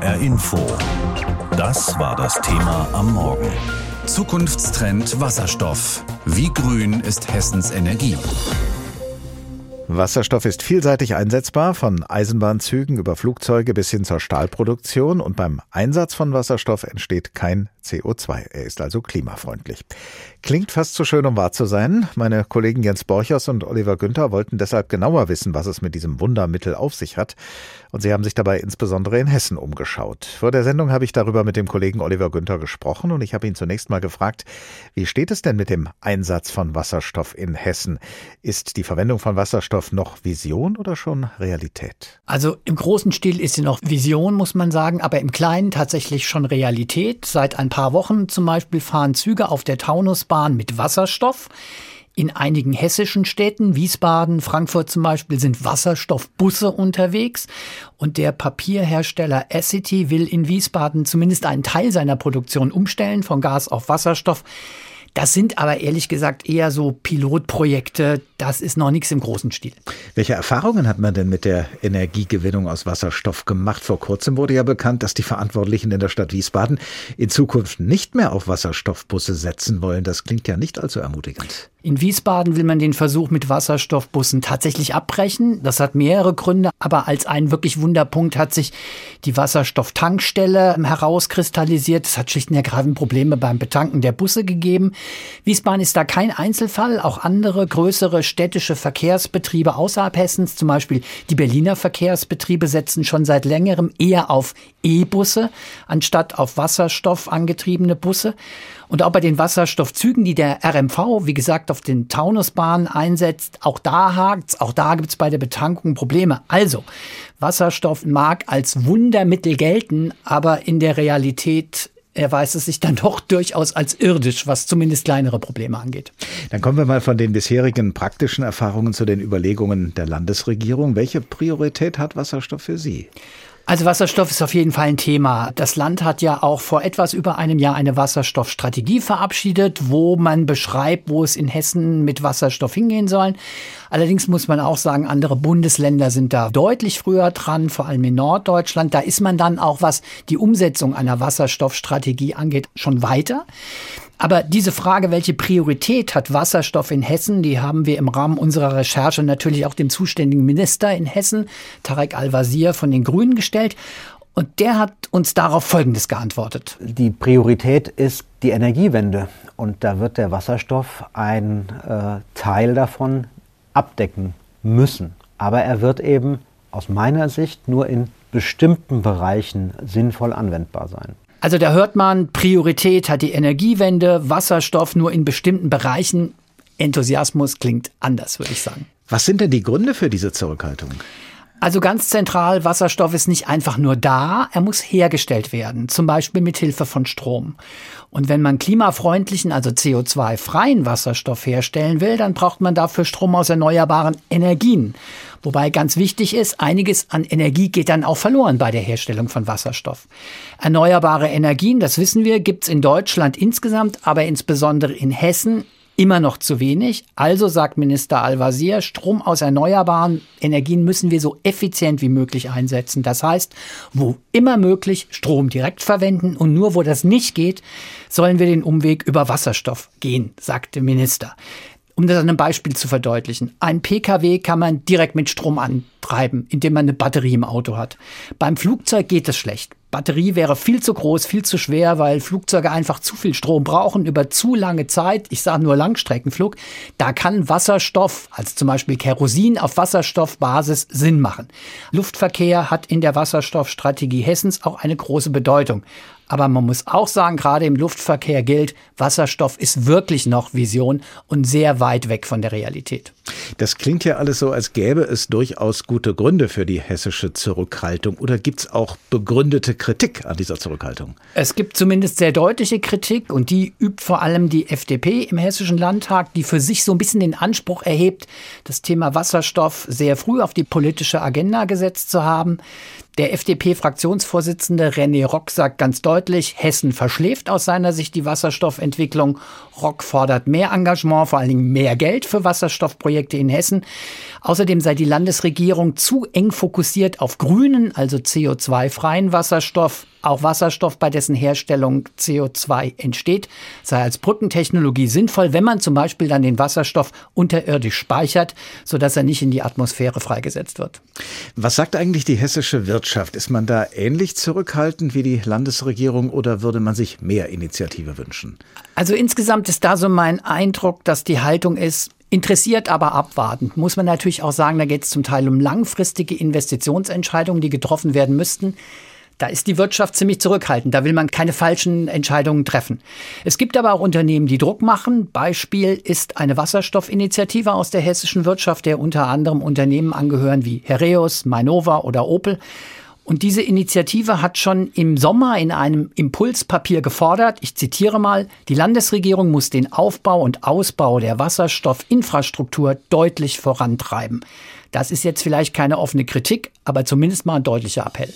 HR Info. Das war das Thema am Morgen. Zukunftstrend Wasserstoff. Wie grün ist Hessens Energie? Wasserstoff ist vielseitig einsetzbar, von Eisenbahnzügen über Flugzeuge bis hin zur Stahlproduktion und beim Einsatz von Wasserstoff entsteht kein CO2. Er ist also klimafreundlich. Klingt fast zu schön, um wahr zu sein. Meine Kollegen Jens Borchers und Oliver Günther wollten deshalb genauer wissen, was es mit diesem Wundermittel auf sich hat. Und sie haben sich dabei insbesondere in Hessen umgeschaut. Vor der Sendung habe ich darüber mit dem Kollegen Oliver Günther gesprochen und ich habe ihn zunächst mal gefragt, wie steht es denn mit dem Einsatz von Wasserstoff in Hessen? Ist die Verwendung von Wasserstoff noch Vision oder schon Realität? Also im großen Stil ist sie noch Vision, muss man sagen, aber im Kleinen tatsächlich schon Realität. Seit ein paar Wochen zum Beispiel fahren Züge auf der Taunusbahn mit Wasserstoff. In einigen hessischen Städten, Wiesbaden, Frankfurt zum Beispiel, sind Wasserstoffbusse unterwegs. Und der Papierhersteller Essity will in Wiesbaden zumindest einen Teil seiner Produktion umstellen von Gas auf Wasserstoff. Das sind aber ehrlich gesagt eher so Pilotprojekte. Das ist noch nichts im großen Stil. Welche Erfahrungen hat man denn mit der Energiegewinnung aus Wasserstoff gemacht? Vor kurzem wurde ja bekannt, dass die Verantwortlichen in der Stadt Wiesbaden in Zukunft nicht mehr auf Wasserstoffbusse setzen wollen. Das klingt ja nicht allzu ermutigend. In Wiesbaden will man den Versuch mit Wasserstoffbussen tatsächlich abbrechen. Das hat mehrere Gründe, aber als ein wirklich Wunderpunkt hat sich die Wasserstofftankstelle herauskristallisiert. Es hat schlicht und ergreifend Probleme beim Betanken der Busse gegeben. Wiesbaden ist da kein Einzelfall. Auch andere größere städtische Verkehrsbetriebe außerhalb Hessens, zum Beispiel die Berliner Verkehrsbetriebe, setzen schon seit längerem eher auf E-Busse anstatt auf Wasserstoff angetriebene Busse. Und auch bei den Wasserstoffzügen, die der RMV, wie gesagt, auf den Taunusbahnen einsetzt, auch da hakt's, auch da gibt's bei der Betankung Probleme. Also, Wasserstoff mag als Wundermittel gelten, aber in der Realität erweist es sich dann doch durchaus als irdisch, was zumindest kleinere Probleme angeht. Dann kommen wir mal von den bisherigen praktischen Erfahrungen zu den Überlegungen der Landesregierung. Welche Priorität hat Wasserstoff für Sie? Also Wasserstoff ist auf jeden Fall ein Thema. Das Land hat ja auch vor etwas über einem Jahr eine Wasserstoffstrategie verabschiedet, wo man beschreibt, wo es in Hessen mit Wasserstoff hingehen soll. Allerdings muss man auch sagen, andere Bundesländer sind da deutlich früher dran, vor allem in Norddeutschland. Da ist man dann auch, was die Umsetzung einer Wasserstoffstrategie angeht, schon weiter. Aber diese Frage, welche Priorität hat Wasserstoff in Hessen, die haben wir im Rahmen unserer Recherche natürlich auch dem zuständigen Minister in Hessen, Tarek Al-Wazir von den Grünen gestellt. Und der hat uns darauf Folgendes geantwortet. Die Priorität ist die Energiewende. Und da wird der Wasserstoff ein äh, Teil davon abdecken müssen. Aber er wird eben aus meiner Sicht nur in bestimmten Bereichen sinnvoll anwendbar sein. Also da hört man, Priorität hat die Energiewende, Wasserstoff nur in bestimmten Bereichen. Enthusiasmus klingt anders, würde ich sagen. Was sind denn die Gründe für diese Zurückhaltung? Also ganz zentral, Wasserstoff ist nicht einfach nur da, er muss hergestellt werden, zum Beispiel mit Hilfe von Strom. Und wenn man klimafreundlichen, also CO2-freien Wasserstoff herstellen will, dann braucht man dafür Strom aus erneuerbaren Energien. Wobei ganz wichtig ist, einiges an Energie geht dann auch verloren bei der Herstellung von Wasserstoff. Erneuerbare Energien, das wissen wir, gibt's in Deutschland insgesamt, aber insbesondere in Hessen immer noch zu wenig. Also sagt Minister Al-Wazir, Strom aus erneuerbaren Energien müssen wir so effizient wie möglich einsetzen. Das heißt, wo immer möglich Strom direkt verwenden und nur wo das nicht geht, sollen wir den Umweg über Wasserstoff gehen, sagte Minister. Um das an einem Beispiel zu verdeutlichen. Ein Pkw kann man direkt mit Strom antreiben, indem man eine Batterie im Auto hat. Beim Flugzeug geht es schlecht. Batterie wäre viel zu groß, viel zu schwer, weil Flugzeuge einfach zu viel Strom brauchen über zu lange Zeit. Ich sage nur Langstreckenflug. Da kann Wasserstoff, also zum Beispiel Kerosin auf Wasserstoffbasis, Sinn machen. Luftverkehr hat in der Wasserstoffstrategie Hessens auch eine große Bedeutung. Aber man muss auch sagen, gerade im Luftverkehr gilt, Wasserstoff ist wirklich noch Vision und sehr weit weg von der Realität. Das klingt ja alles so, als gäbe es durchaus gute Gründe für die hessische Zurückhaltung. Oder gibt es auch begründete Kritik an dieser Zurückhaltung? Es gibt zumindest sehr deutliche Kritik und die übt vor allem die FDP im Hessischen Landtag, die für sich so ein bisschen den Anspruch erhebt, das Thema Wasserstoff sehr früh auf die politische Agenda gesetzt zu haben. Der FDP-Fraktionsvorsitzende René Rock sagt ganz deutlich, Hessen verschläft aus seiner Sicht die Wasserstoffentwicklung. Rock fordert mehr Engagement, vor allen Dingen mehr Geld für Wasserstoffprojekte in Hessen. Außerdem sei die Landesregierung zu eng fokussiert auf grünen, also CO2-freien Wasserstoff. Auch Wasserstoff, bei dessen Herstellung CO2 entsteht, sei als Brückentechnologie sinnvoll, wenn man zum Beispiel dann den Wasserstoff unterirdisch speichert, sodass er nicht in die Atmosphäre freigesetzt wird. Was sagt eigentlich die hessische Wirtschaft? Ist man da ähnlich zurückhaltend wie die Landesregierung oder würde man sich mehr Initiative wünschen? Also insgesamt ist da so mein Eindruck, dass die Haltung ist, Interessiert, aber abwartend. Muss man natürlich auch sagen, da geht es zum Teil um langfristige Investitionsentscheidungen, die getroffen werden müssten. Da ist die Wirtschaft ziemlich zurückhaltend. Da will man keine falschen Entscheidungen treffen. Es gibt aber auch Unternehmen, die Druck machen. Beispiel ist eine Wasserstoffinitiative aus der hessischen Wirtschaft, der unter anderem Unternehmen angehören wie Hereus, Mainova oder Opel. Und diese Initiative hat schon im Sommer in einem Impulspapier gefordert, ich zitiere mal, die Landesregierung muss den Aufbau und Ausbau der Wasserstoffinfrastruktur deutlich vorantreiben. Das ist jetzt vielleicht keine offene Kritik, aber zumindest mal ein deutlicher Appell.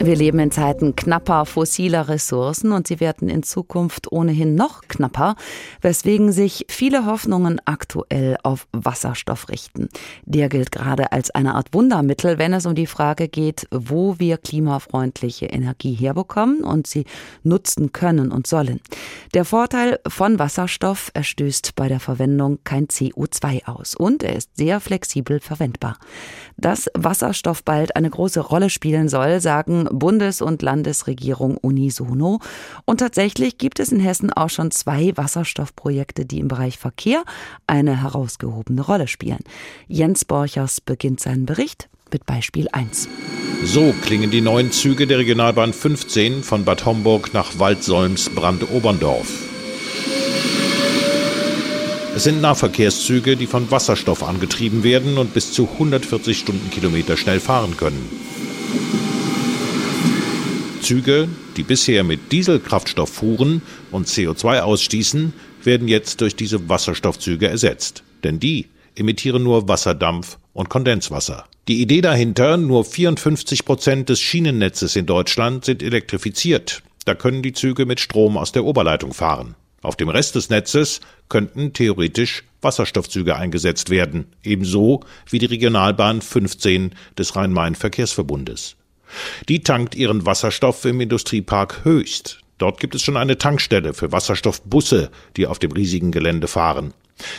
Wir leben in Zeiten knapper fossiler Ressourcen und sie werden in Zukunft ohnehin noch knapper, weswegen sich viele Hoffnungen aktuell auf Wasserstoff richten. Der gilt gerade als eine Art Wundermittel, wenn es um die Frage geht, wo wir klimafreundliche Energie herbekommen und sie nutzen können und sollen. Der Vorteil von Wasserstoff, er stößt bei der Verwendung kein CO2 aus und er ist sehr flexibel verwendbar. Dass Wasserstoff bald eine große Rolle spielen soll, sagen Bundes- und Landesregierung unisono. Und tatsächlich gibt es in Hessen auch schon zwei Wasserstoffprojekte, die im Bereich Verkehr eine herausgehobene Rolle spielen. Jens Borchers beginnt seinen Bericht mit Beispiel 1. So klingen die neuen Züge der Regionalbahn 15 von Bad Homburg nach Waldsolms Brand-Oberndorf. Es sind Nahverkehrszüge, die von Wasserstoff angetrieben werden und bis zu 140 Stundenkilometer schnell fahren können. Züge, die bisher mit Dieselkraftstoff fuhren und CO2 ausstießen, werden jetzt durch diese Wasserstoffzüge ersetzt. Denn die emittieren nur Wasserdampf und Kondenswasser. Die Idee dahinter, nur 54 Prozent des Schienennetzes in Deutschland sind elektrifiziert. Da können die Züge mit Strom aus der Oberleitung fahren. Auf dem Rest des Netzes könnten theoretisch Wasserstoffzüge eingesetzt werden, ebenso wie die Regionalbahn 15 des Rhein-Main-Verkehrsverbundes. Die tankt ihren Wasserstoff im Industriepark Höchst. Dort gibt es schon eine Tankstelle für Wasserstoffbusse, die auf dem riesigen Gelände fahren.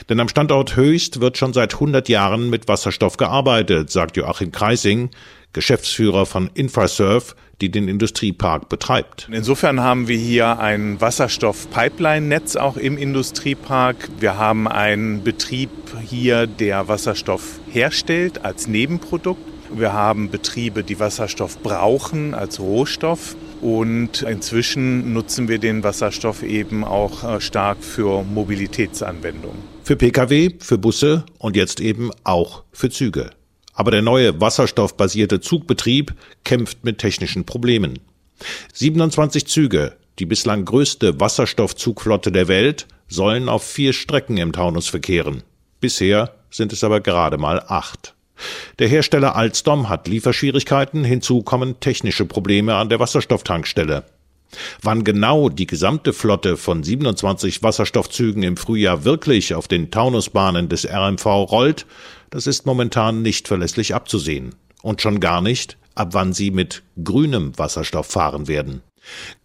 Denn am Standort Höchst wird schon seit 100 Jahren mit Wasserstoff gearbeitet, sagt Joachim Kreising, Geschäftsführer von Infrasurf, die den Industriepark betreibt. Insofern haben wir hier ein Wasserstoff-Pipeline-Netz auch im Industriepark. Wir haben einen Betrieb hier, der Wasserstoff herstellt als Nebenprodukt. Wir haben Betriebe, die Wasserstoff brauchen als Rohstoff. Und inzwischen nutzen wir den Wasserstoff eben auch äh, stark für Mobilitätsanwendungen. Für Pkw, für Busse und jetzt eben auch für Züge. Aber der neue wasserstoffbasierte Zugbetrieb kämpft mit technischen Problemen. 27 Züge, die bislang größte Wasserstoffzugflotte der Welt, sollen auf vier Strecken im Taunus verkehren. Bisher sind es aber gerade mal acht. Der Hersteller Alstom hat Lieferschwierigkeiten, hinzu kommen technische Probleme an der Wasserstofftankstelle. Wann genau die gesamte Flotte von 27 Wasserstoffzügen im Frühjahr wirklich auf den Taunusbahnen des RMV rollt, das ist momentan nicht verlässlich abzusehen. Und schon gar nicht, ab wann sie mit grünem Wasserstoff fahren werden.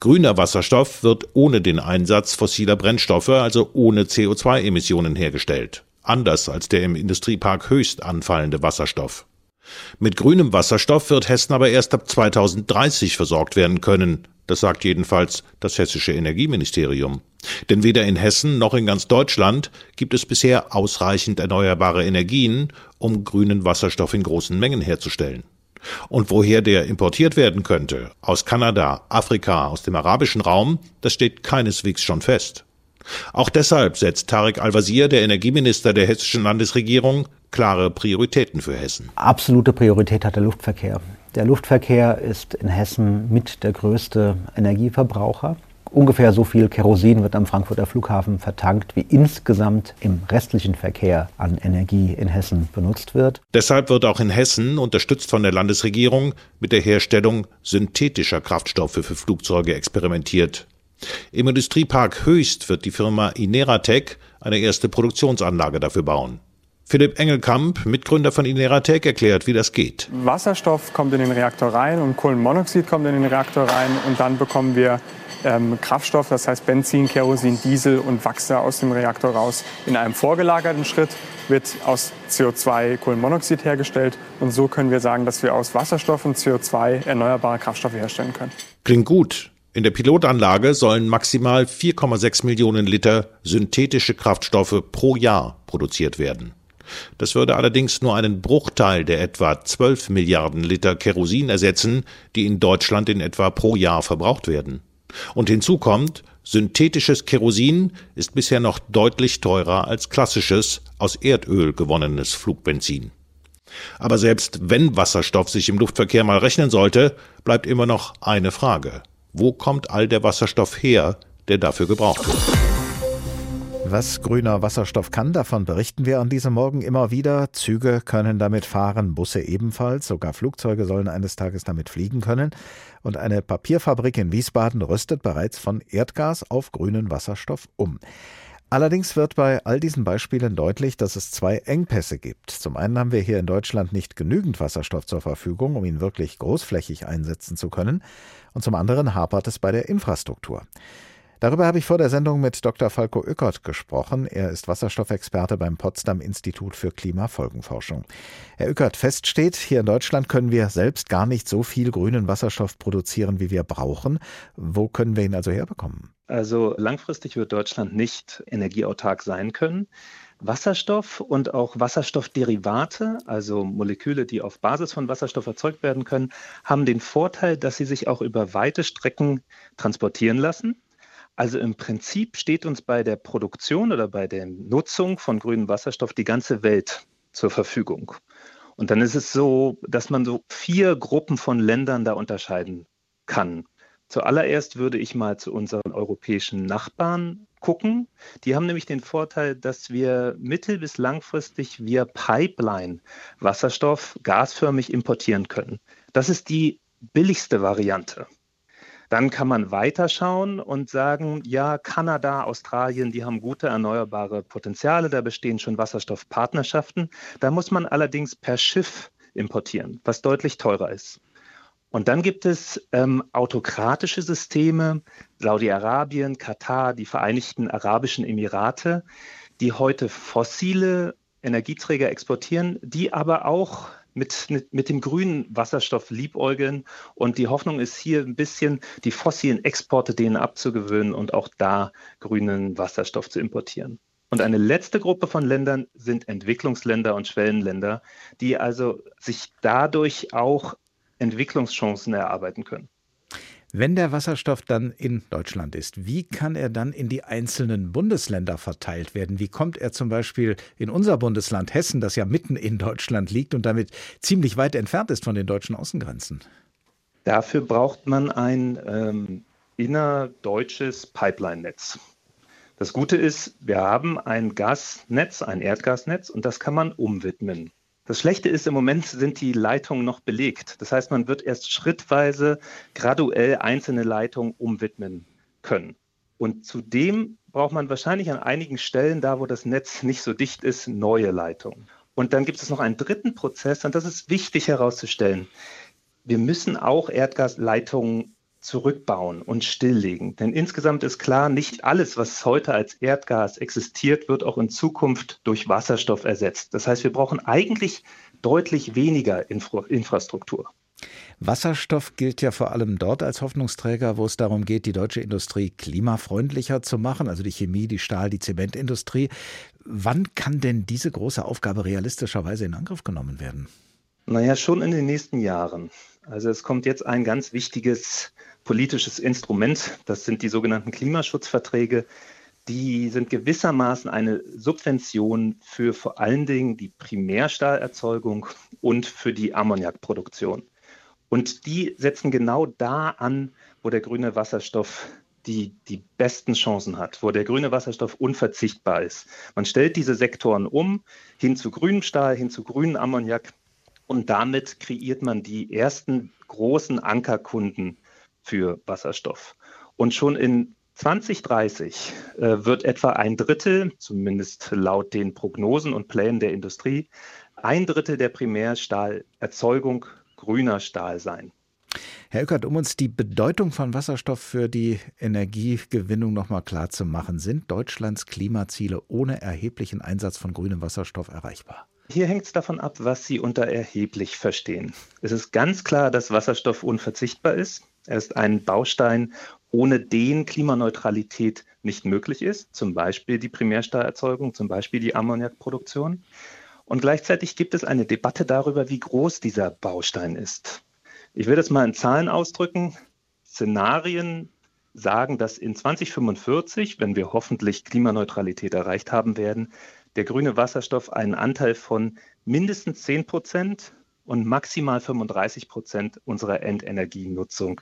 Grüner Wasserstoff wird ohne den Einsatz fossiler Brennstoffe, also ohne CO2-Emissionen hergestellt. Anders als der im Industriepark höchst anfallende Wasserstoff. Mit grünem Wasserstoff wird Hessen aber erst ab 2030 versorgt werden können. Das sagt jedenfalls das hessische Energieministerium. Denn weder in Hessen noch in ganz Deutschland gibt es bisher ausreichend erneuerbare Energien, um grünen Wasserstoff in großen Mengen herzustellen. Und woher der importiert werden könnte, aus Kanada, Afrika, aus dem arabischen Raum, das steht keineswegs schon fest. Auch deshalb setzt Tarek Al-Wazir, der Energieminister der hessischen Landesregierung, klare Prioritäten für Hessen. Absolute Priorität hat der Luftverkehr. Der Luftverkehr ist in Hessen mit der größte Energieverbraucher. ungefähr so viel Kerosin wird am Frankfurter Flughafen vertankt, wie insgesamt im restlichen Verkehr an Energie in Hessen benutzt wird. Deshalb wird auch in Hessen, unterstützt von der Landesregierung, mit der Herstellung synthetischer Kraftstoffe für Flugzeuge experimentiert. Im Industriepark Höchst wird die Firma Ineratec eine erste Produktionsanlage dafür bauen. Philipp Engelkamp, Mitgründer von Ineratec, erklärt, wie das geht. Wasserstoff kommt in den Reaktor rein und Kohlenmonoxid kommt in den Reaktor rein und dann bekommen wir ähm, Kraftstoff, das heißt Benzin, Kerosin, Diesel und Wachse aus dem Reaktor raus. In einem vorgelagerten Schritt wird aus CO2 Kohlenmonoxid hergestellt und so können wir sagen, dass wir aus Wasserstoff und CO2 erneuerbare Kraftstoffe herstellen können. Klingt gut. In der Pilotanlage sollen maximal 4,6 Millionen Liter synthetische Kraftstoffe pro Jahr produziert werden. Das würde allerdings nur einen Bruchteil der etwa 12 Milliarden Liter Kerosin ersetzen, die in Deutschland in etwa pro Jahr verbraucht werden. Und hinzu kommt, synthetisches Kerosin ist bisher noch deutlich teurer als klassisches, aus Erdöl gewonnenes Flugbenzin. Aber selbst wenn Wasserstoff sich im Luftverkehr mal rechnen sollte, bleibt immer noch eine Frage. Wo kommt all der Wasserstoff her, der dafür gebraucht wird? Was grüner Wasserstoff kann, davon berichten wir an diesem Morgen immer wieder. Züge können damit fahren, Busse ebenfalls, sogar Flugzeuge sollen eines Tages damit fliegen können. Und eine Papierfabrik in Wiesbaden rüstet bereits von Erdgas auf grünen Wasserstoff um. Allerdings wird bei all diesen Beispielen deutlich, dass es zwei Engpässe gibt. Zum einen haben wir hier in Deutschland nicht genügend Wasserstoff zur Verfügung, um ihn wirklich großflächig einsetzen zu können. Und zum anderen hapert es bei der Infrastruktur. Darüber habe ich vor der Sendung mit Dr. Falco Oeckert gesprochen. Er ist Wasserstoffexperte beim Potsdam Institut für Klimafolgenforschung. Herr Oeckert, feststeht, hier in Deutschland können wir selbst gar nicht so viel grünen Wasserstoff produzieren, wie wir brauchen. Wo können wir ihn also herbekommen? Also langfristig wird Deutschland nicht energieautark sein können. Wasserstoff und auch Wasserstoffderivate, also Moleküle, die auf Basis von Wasserstoff erzeugt werden können, haben den Vorteil, dass sie sich auch über weite Strecken transportieren lassen. Also im Prinzip steht uns bei der Produktion oder bei der Nutzung von grünem Wasserstoff die ganze Welt zur Verfügung. Und dann ist es so, dass man so vier Gruppen von Ländern da unterscheiden kann. Zuallererst würde ich mal zu unseren europäischen Nachbarn gucken. Die haben nämlich den Vorteil, dass wir mittel- bis langfristig via Pipeline Wasserstoff gasförmig importieren können. Das ist die billigste Variante. Dann kann man weiterschauen und sagen, ja, Kanada, Australien, die haben gute erneuerbare Potenziale, da bestehen schon Wasserstoffpartnerschaften. Da muss man allerdings per Schiff importieren, was deutlich teurer ist. Und dann gibt es ähm, autokratische Systeme, Saudi-Arabien, Katar, die Vereinigten Arabischen Emirate, die heute fossile Energieträger exportieren, die aber auch mit, mit dem grünen Wasserstoff liebäugeln. Und die Hoffnung ist hier ein bisschen, die fossilen Exporte denen abzugewöhnen und auch da grünen Wasserstoff zu importieren. Und eine letzte Gruppe von Ländern sind Entwicklungsländer und Schwellenländer, die also sich dadurch auch Entwicklungschancen erarbeiten können. Wenn der Wasserstoff dann in Deutschland ist, wie kann er dann in die einzelnen Bundesländer verteilt werden? Wie kommt er zum Beispiel in unser Bundesland Hessen, das ja mitten in Deutschland liegt und damit ziemlich weit entfernt ist von den deutschen Außengrenzen? Dafür braucht man ein ähm, innerdeutsches Pipeline-Netz. Das Gute ist, wir haben ein Gasnetz, ein Erdgasnetz und das kann man umwidmen. Das Schlechte ist, im Moment sind die Leitungen noch belegt. Das heißt, man wird erst schrittweise graduell einzelne Leitungen umwidmen können. Und zudem braucht man wahrscheinlich an einigen Stellen, da wo das Netz nicht so dicht ist, neue Leitungen. Und dann gibt es noch einen dritten Prozess, und das ist wichtig herauszustellen. Wir müssen auch Erdgasleitungen zurückbauen und stilllegen. Denn insgesamt ist klar, nicht alles, was heute als Erdgas existiert, wird auch in Zukunft durch Wasserstoff ersetzt. Das heißt, wir brauchen eigentlich deutlich weniger Infra Infrastruktur. Wasserstoff gilt ja vor allem dort als Hoffnungsträger, wo es darum geht, die deutsche Industrie klimafreundlicher zu machen, also die Chemie, die Stahl, die Zementindustrie. Wann kann denn diese große Aufgabe realistischerweise in Angriff genommen werden? Naja, schon in den nächsten Jahren. Also es kommt jetzt ein ganz wichtiges politisches Instrument. Das sind die sogenannten Klimaschutzverträge. Die sind gewissermaßen eine Subvention für vor allen Dingen die Primärstahlerzeugung und für die Ammoniakproduktion. Und die setzen genau da an, wo der grüne Wasserstoff die die besten Chancen hat, wo der grüne Wasserstoff unverzichtbar ist. Man stellt diese Sektoren um hin zu grünem Stahl, hin zu grünem Ammoniak und damit kreiert man die ersten großen Ankerkunden für Wasserstoff. Und schon in 2030 äh, wird etwa ein Drittel, zumindest laut den Prognosen und Plänen der Industrie, ein Drittel der Primärstahlerzeugung grüner Stahl sein. Herr Eckert, um uns die Bedeutung von Wasserstoff für die Energiegewinnung nochmal klar zu machen, sind Deutschlands Klimaziele ohne erheblichen Einsatz von grünem Wasserstoff erreichbar? Hier hängt es davon ab, was Sie unter erheblich verstehen. Es ist ganz klar, dass Wasserstoff unverzichtbar ist. Er ist ein Baustein, ohne den Klimaneutralität nicht möglich ist, zum Beispiel die Primärstahlerzeugung, zum Beispiel die Ammoniakproduktion. Und gleichzeitig gibt es eine Debatte darüber, wie groß dieser Baustein ist. Ich will das mal in Zahlen ausdrücken. Szenarien sagen, dass in 2045, wenn wir hoffentlich Klimaneutralität erreicht haben werden, der grüne Wasserstoff einen Anteil von mindestens 10 Prozent und maximal 35 Prozent unserer Endenergienutzung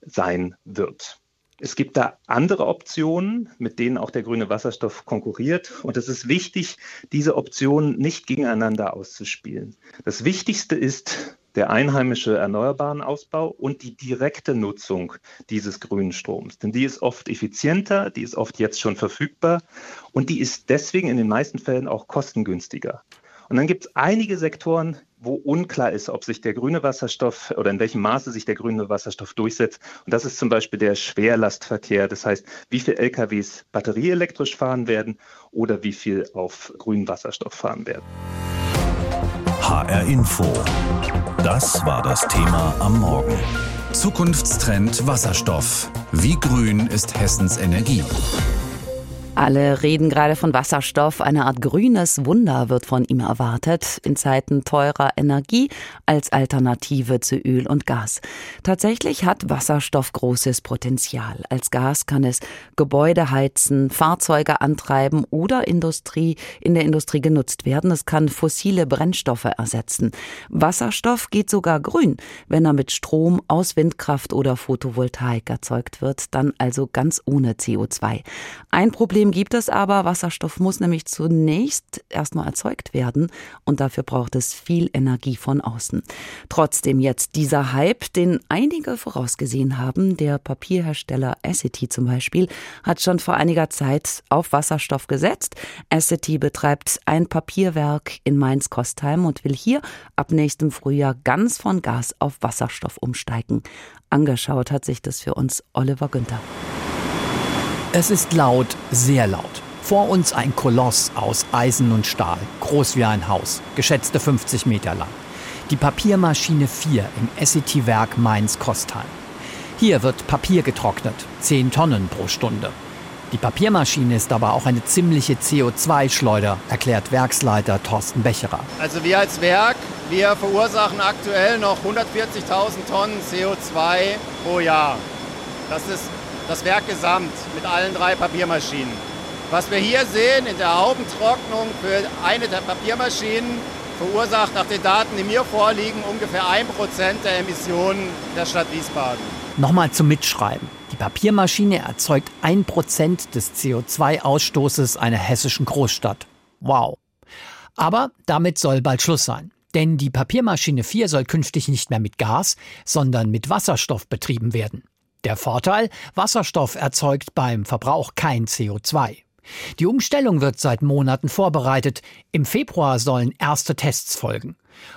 sein wird. Es gibt da andere Optionen, mit denen auch der grüne Wasserstoff konkurriert. Und es ist wichtig, diese Optionen nicht gegeneinander auszuspielen. Das Wichtigste ist der einheimische erneuerbaren Ausbau und die direkte Nutzung dieses grünen Stroms. Denn die ist oft effizienter, die ist oft jetzt schon verfügbar und die ist deswegen in den meisten Fällen auch kostengünstiger. Und dann gibt es einige Sektoren, wo unklar ist, ob sich der grüne Wasserstoff oder in welchem Maße sich der grüne Wasserstoff durchsetzt. Und das ist zum Beispiel der Schwerlastverkehr. Das heißt, wie viele LKWs batterieelektrisch fahren werden oder wie viel auf grünen Wasserstoff fahren werden. HR Info. Das war das Thema am Morgen. Zukunftstrend Wasserstoff. Wie grün ist Hessens Energie? Alle reden gerade von Wasserstoff. Eine Art grünes Wunder wird von ihm erwartet in Zeiten teurer Energie als Alternative zu Öl und Gas. Tatsächlich hat Wasserstoff großes Potenzial. Als Gas kann es Gebäude heizen, Fahrzeuge antreiben oder Industrie in der Industrie genutzt werden. Es kann fossile Brennstoffe ersetzen. Wasserstoff geht sogar grün, wenn er mit Strom aus Windkraft oder Photovoltaik erzeugt wird, dann also ganz ohne CO2. Ein Problem Problem gibt es aber. Wasserstoff muss nämlich zunächst erstmal erzeugt werden und dafür braucht es viel Energie von außen. Trotzdem jetzt dieser Hype, den einige vorausgesehen haben. Der Papierhersteller Essity zum Beispiel hat schon vor einiger Zeit auf Wasserstoff gesetzt. Essity betreibt ein Papierwerk in Mainz-Kostheim und will hier ab nächstem Frühjahr ganz von Gas auf Wasserstoff umsteigen. Angeschaut hat sich das für uns Oliver Günther. Es ist laut, sehr laut. Vor uns ein Koloss aus Eisen und Stahl, groß wie ein Haus, geschätzte 50 Meter lang. Die Papiermaschine 4 im SET-Werk Mainz-Kostheim. Hier wird Papier getrocknet, 10 Tonnen pro Stunde. Die Papiermaschine ist aber auch eine ziemliche CO2-Schleuder, erklärt Werksleiter Thorsten Becherer. Also wir als Werk, wir verursachen aktuell noch 140.000 Tonnen CO2 pro Jahr. Das ist das Werk gesamt mit allen drei Papiermaschinen. Was wir hier sehen in der Haubentrocknung für eine der Papiermaschinen verursacht nach den Daten, die mir vorliegen, ungefähr 1% der Emissionen der Stadt Wiesbaden. Nochmal zum Mitschreiben. Die Papiermaschine erzeugt 1% des CO2-Ausstoßes einer hessischen Großstadt. Wow. Aber damit soll bald Schluss sein. Denn die Papiermaschine 4 soll künftig nicht mehr mit Gas, sondern mit Wasserstoff betrieben werden. Der Vorteil, Wasserstoff erzeugt beim Verbrauch kein CO2. Die Umstellung wird seit Monaten vorbereitet. Im Februar sollen erste Tests folgen.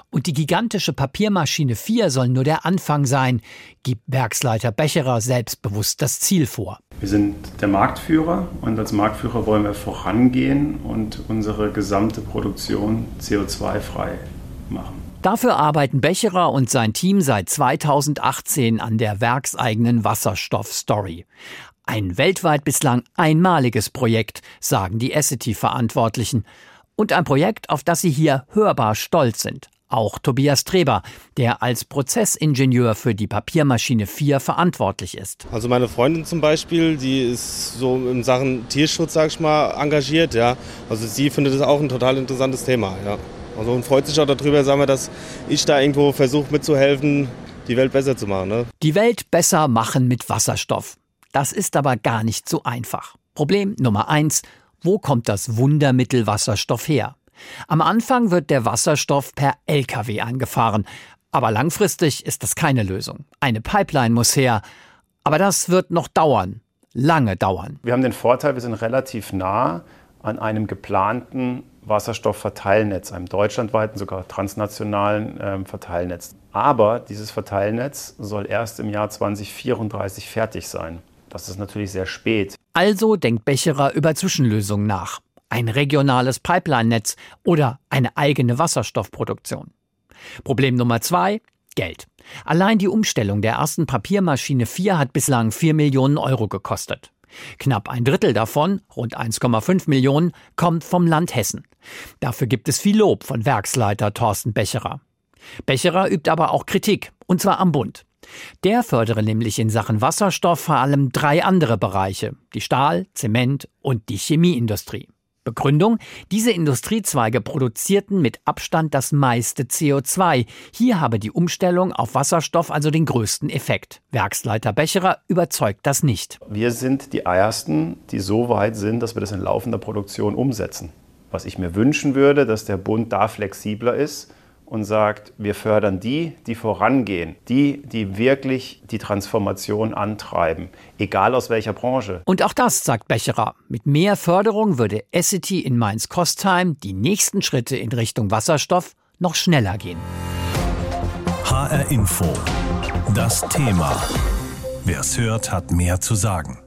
Und die gigantische Papiermaschine 4 soll nur der Anfang sein, gibt Werksleiter Becherer selbstbewusst das Ziel vor. Wir sind der Marktführer und als Marktführer wollen wir vorangehen und unsere gesamte Produktion CO2-frei machen. Dafür arbeiten Becherer und sein Team seit 2018 an der werkseigenen Wasserstoff-Story. Ein weltweit bislang einmaliges Projekt, sagen die Essity-Verantwortlichen. Und ein Projekt, auf das sie hier hörbar stolz sind. Auch Tobias Treber, der als Prozessingenieur für die Papiermaschine 4 verantwortlich ist. Also meine Freundin zum Beispiel, die ist so in Sachen Tierschutz, sag ich mal, engagiert. Ja. Also sie findet es auch ein total interessantes Thema. Ja. Also und freut sich auch darüber, sagen wir, dass ich da irgendwo versuche mitzuhelfen, die Welt besser zu machen. Ne? Die Welt besser machen mit Wasserstoff. Das ist aber gar nicht so einfach. Problem Nummer eins. Wo kommt das Wundermittel Wasserstoff her? Am Anfang wird der Wasserstoff per Lkw angefahren. Aber langfristig ist das keine Lösung. Eine Pipeline muss her. Aber das wird noch dauern. Lange dauern. Wir haben den Vorteil, wir sind relativ nah an einem geplanten Wasserstoffverteilnetz, einem deutschlandweiten, sogar transnationalen äh, Verteilnetz. Aber dieses Verteilnetz soll erst im Jahr 2034 fertig sein. Das ist natürlich sehr spät. Also denkt Becherer über Zwischenlösungen nach. Ein regionales Pipeline-Netz oder eine eigene Wasserstoffproduktion. Problem Nummer zwei, Geld. Allein die Umstellung der ersten Papiermaschine 4 hat bislang 4 Millionen Euro gekostet. Knapp ein Drittel davon, rund 1,5 Millionen, kommt vom Land Hessen. Dafür gibt es viel Lob von Werksleiter Thorsten Becherer. Becherer übt aber auch Kritik, und zwar am Bund. Der fördere nämlich in Sachen Wasserstoff vor allem drei andere Bereiche, die Stahl-, Zement- und die Chemieindustrie. Begründung, diese Industriezweige produzierten mit Abstand das meiste CO2. Hier habe die Umstellung auf Wasserstoff also den größten Effekt. Werksleiter Becherer überzeugt das nicht. Wir sind die Ersten, die so weit sind, dass wir das in laufender Produktion umsetzen. Was ich mir wünschen würde, dass der Bund da flexibler ist und sagt, wir fördern die, die vorangehen, die, die wirklich die Transformation antreiben, egal aus welcher Branche. Und auch das, sagt Becherer. Mit mehr Förderung würde Essity in Mainz-Kostheim die nächsten Schritte in Richtung Wasserstoff noch schneller gehen. HR Info. Das Thema. Wer es hört, hat mehr zu sagen.